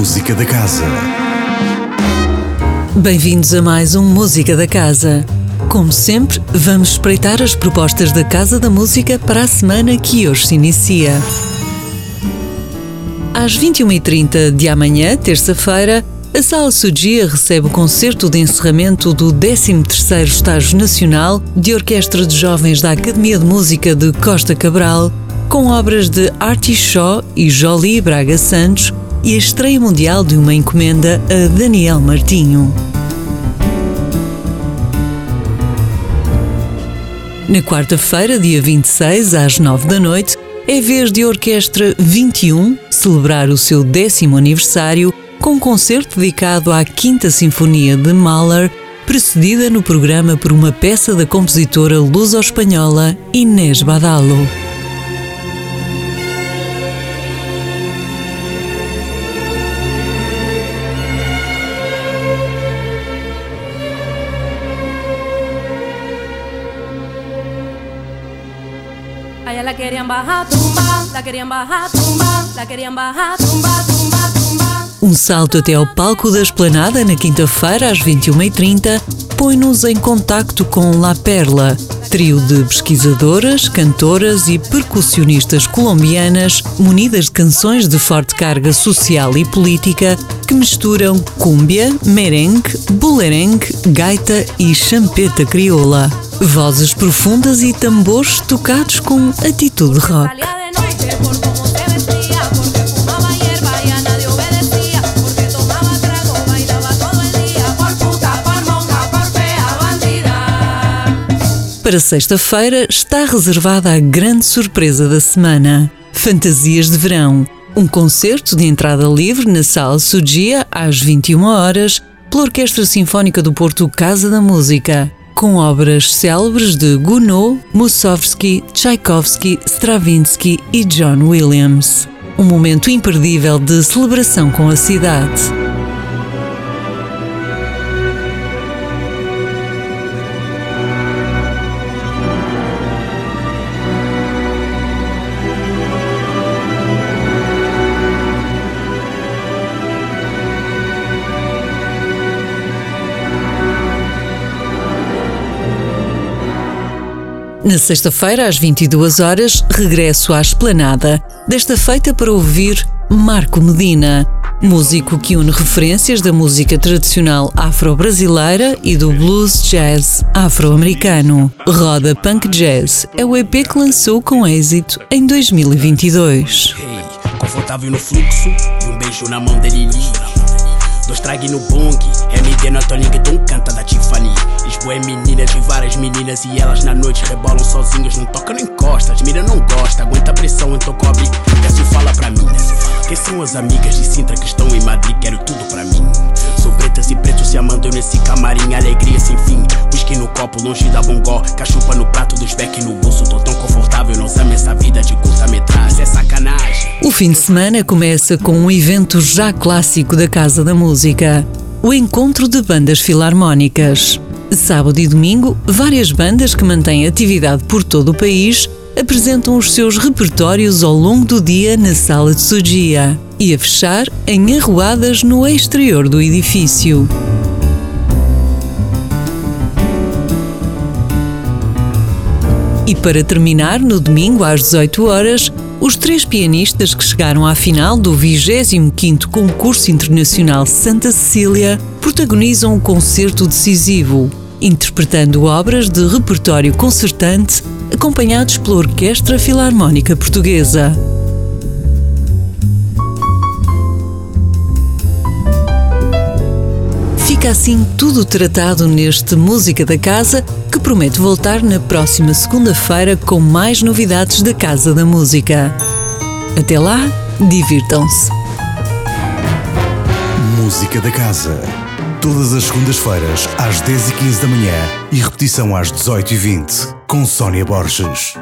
Música da Casa. Bem-vindos a mais um Música da Casa. Como sempre, vamos espreitar as propostas da Casa da Música para a semana que hoje se inicia. Às 21h30 de amanhã, terça-feira, a Sala Sudia recebe o concerto de encerramento do 13º Estágio Nacional de Orquestra de Jovens da Academia de Música de Costa Cabral, com obras de Artie Shaw e Jolie Braga Santos e a estreia mundial de uma encomenda a Daniel Martinho. Na quarta-feira, dia 26, às 9 da noite, é vez de a Orquestra 21 celebrar o seu décimo aniversário com um concerto dedicado à Quinta Sinfonia de Mahler, precedida no programa por uma peça da compositora luso-espanhola Inês Badalo. Allá la querían bajar, tumba, la querían bajar, tumba, la querían bajar, tumba, tumba, tumba. Um salto até ao palco da Esplanada na quinta-feira às 21h30 põe-nos em contacto com La Perla, trio de pesquisadoras, cantoras e percussionistas colombianas munidas de canções de forte carga social e política que misturam cúmbia, merengue, bulerengue, gaita e champeta crioula. Vozes profundas e tambores tocados com atitude rock. Para sexta-feira está reservada a grande surpresa da semana: Fantasias de Verão. Um concerto de entrada livre na Sala Sugia às 21 horas pela Orquestra Sinfónica do Porto Casa da Música, com obras célebres de Gounod, Mussorgsky, Tchaikovsky, Stravinsky e John Williams. Um momento imperdível de celebração com a cidade. Na sexta-feira, às 22 horas, regresso à Esplanada, desta feita para ouvir Marco Medina, músico que une referências da música tradicional afro-brasileira e do blues jazz afro-americano. Roda Punk Jazz é o EP que lançou com êxito em 2022. Hey, confortável no fluxo e um beijo na mão de Lili. Dois no bong, MD na canta da Tiffany. Lisboa é meninas e várias meninas e elas na noite rebolam sozinhas, não toca nem encosta. As mira não gosta, aguenta a pressão, então cobre. Desce fala pra mim. Quem são as amigas de Sintra que estão em Madrid? Quero tudo pra mim. Sou pretas e pretos se amando nesse camarim, alegria sem fim. Whisky no copo, longe da bongó, cachupa no prato dos beck no bolso. Tô tão confortável, não amo essa vida de curta-metragem, é sacanagem. O fim de semana começa com um evento já clássico da Casa da Música: o Encontro de Bandas Filarmónicas. Sábado e domingo, várias bandas que mantêm atividade por todo o país apresentam os seus repertórios ao longo do dia na Sala de Sugia e a fechar em arruadas no exterior do edifício. E para terminar, no domingo às 18 horas, os três pianistas que chegaram à final do 25º Concurso Internacional Santa Cecília protagonizam um concerto decisivo, interpretando obras de repertório concertante acompanhados pela Orquestra Filarmónica Portuguesa. Fica assim tudo tratado neste Música da Casa, que promete voltar na próxima segunda-feira com mais novidades da Casa da Música. Até lá, divirtam-se! Música da Casa. Todas as segundas-feiras, às 10h15 da manhã e repetição às 18h20, com Sónia Borges.